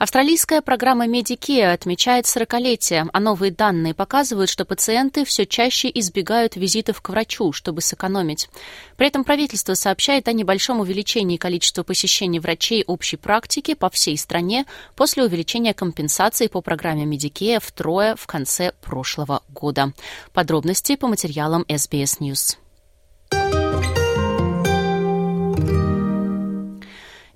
Австралийская программа Medicare отмечает 40-летие, а новые данные показывают, что пациенты все чаще избегают визитов к врачу, чтобы сэкономить. При этом правительство сообщает о небольшом увеличении количества посещений врачей общей практики по всей стране после увеличения компенсации по программе Medicare втрое в конце прошлого года. Подробности по материалам SBS News.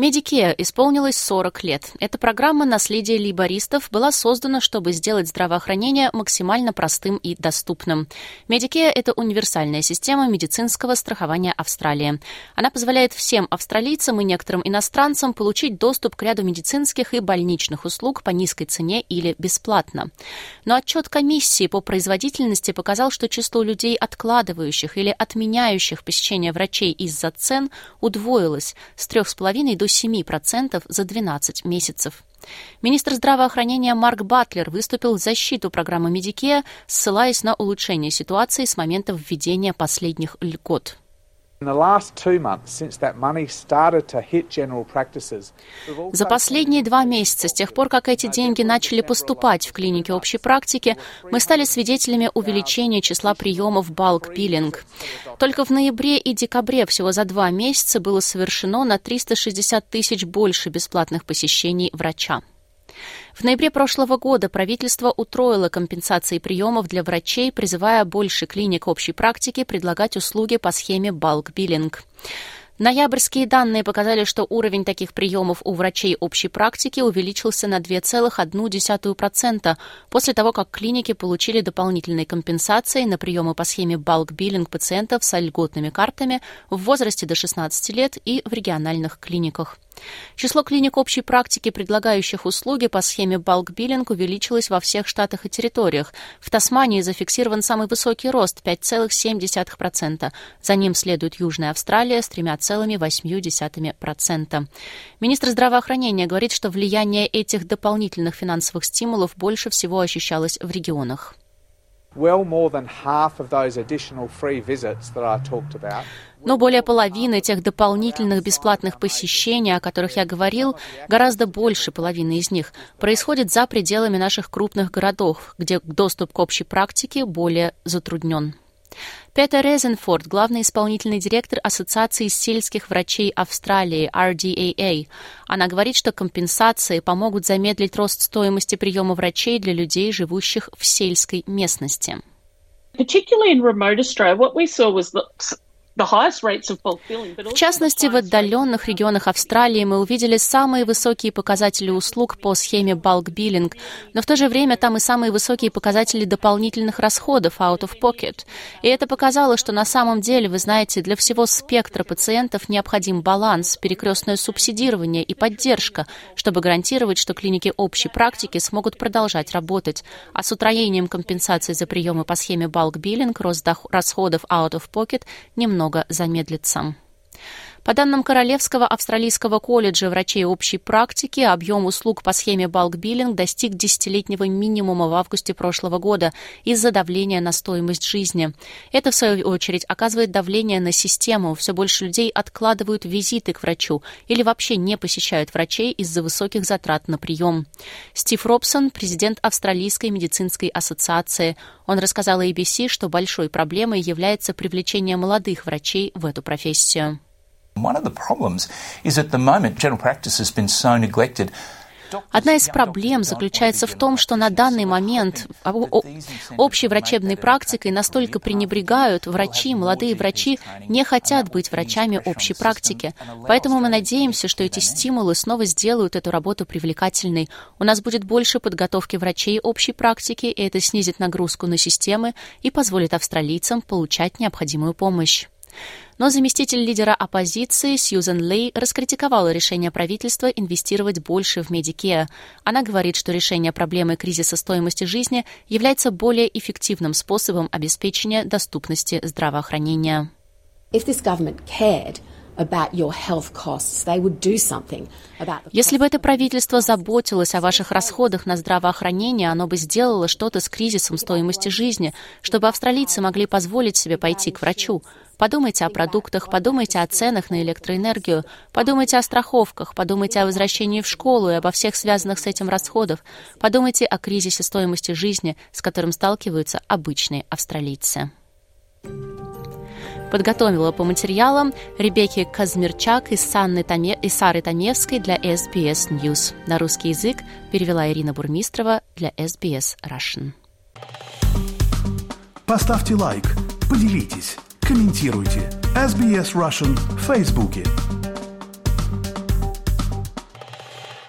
Medicare исполнилось 40 лет. Эта программа «Наследие лейбористов» была создана, чтобы сделать здравоохранение максимально простым и доступным. Medicare – это универсальная система медицинского страхования Австралии. Она позволяет всем австралийцам и некоторым иностранцам получить доступ к ряду медицинских и больничных услуг по низкой цене или бесплатно. Но отчет комиссии по производительности показал, что число людей, откладывающих или отменяющих посещение врачей из-за цен, удвоилось с 3,5 до 7% за 12 месяцев. Министр здравоохранения Марк Батлер выступил в защиту программы Medicare, ссылаясь на улучшение ситуации с момента введения последних льгот. За последние два месяца, с тех пор, как эти деньги начали поступать в клинике общей практики, мы стали свидетелями увеличения числа приемов балк-биллинг. Только в ноябре и декабре всего за два месяца было совершено на 360 тысяч больше бесплатных посещений врача. В ноябре прошлого года правительство утроило компенсации приемов для врачей, призывая больше клиник общей практики предлагать услуги по схеме балк-биллинг. Ноябрьские данные показали, что уровень таких приемов у врачей общей практики увеличился на 2,1% после того, как клиники получили дополнительные компенсации на приемы по схеме балк-биллинг пациентов с льготными картами в возрасте до 16 лет и в региональных клиниках. Число клиник общей практики, предлагающих услуги по схеме балк-биллинг, увеличилось во всех штатах и территориях. В Тасмании зафиксирован самый высокий рост – 5,7%. За ним следует Южная Австралия с 3,8%. Министр здравоохранения говорит, что влияние этих дополнительных финансовых стимулов больше всего ощущалось в регионах. Но более половины тех дополнительных бесплатных посещений, о которых я говорил, гораздо больше половины из них, происходит за пределами наших крупных городов, где доступ к общей практике более затруднен. Петер Резенфорд, главный исполнительный директор Ассоциации сельских врачей Австралии, RDAA. Она говорит, что компенсации помогут замедлить рост стоимости приема врачей для людей, живущих в сельской местности. В частности, в отдаленных регионах Австралии мы увидели самые высокие показатели услуг по схеме bulk billing, но в то же время там и самые высокие показатели дополнительных расходов out of pocket. И это показало, что на самом деле, вы знаете, для всего спектра пациентов необходим баланс, перекрестное субсидирование и поддержка, чтобы гарантировать, что клиники общей практики смогут продолжать работать. А с утроением компенсации за приемы по схеме bulk billing рост расходов out of pocket немного немного замедлится. По данным Королевского австралийского колледжа врачей общей практики, объем услуг по схеме балк-биллинг достиг десятилетнего минимума в августе прошлого года из-за давления на стоимость жизни. Это, в свою очередь, оказывает давление на систему. Все больше людей откладывают визиты к врачу или вообще не посещают врачей из-за высоких затрат на прием. Стив Робсон, президент Австралийской медицинской ассоциации, он рассказал ABC, что большой проблемой является привлечение молодых врачей в эту профессию. One of the problems is at the moment general practice has been so neglected Одна из проблем заключается в том, что на данный момент общей врачебной практикой настолько пренебрегают врачи, молодые врачи не хотят быть врачами общей практики. Поэтому мы надеемся, что эти стимулы снова сделают эту работу привлекательной. У нас будет больше подготовки врачей общей практики, и это снизит нагрузку на системы и позволит австралийцам получать необходимую помощь. Но заместитель лидера оппозиции Сьюзен Лей раскритиковала решение правительства инвестировать больше в Medicare. Она говорит, что решение проблемы кризиса стоимости жизни является более эффективным способом обеспечения доступности здравоохранения. If this government cared Если бы это правительство заботилось о ваших расходах на здравоохранение, оно бы сделало что-то с кризисом стоимости жизни, чтобы австралийцы могли позволить себе пойти к врачу. Подумайте о продуктах, подумайте о ценах на электроэнергию, подумайте о страховках, подумайте о возвращении в школу и обо всех связанных с этим расходах. Подумайте о кризисе стоимости жизни, с которым сталкиваются обычные австралийцы. Подготовила по материалам Ребекки Казмирчак и, Санны Томе... и Сары Томевской для SBS News. На русский язык перевела Ирина Бурмистрова для SBS Russian. Поставьте лайк, поделитесь, комментируйте. SBS Russian в Фейсбуке.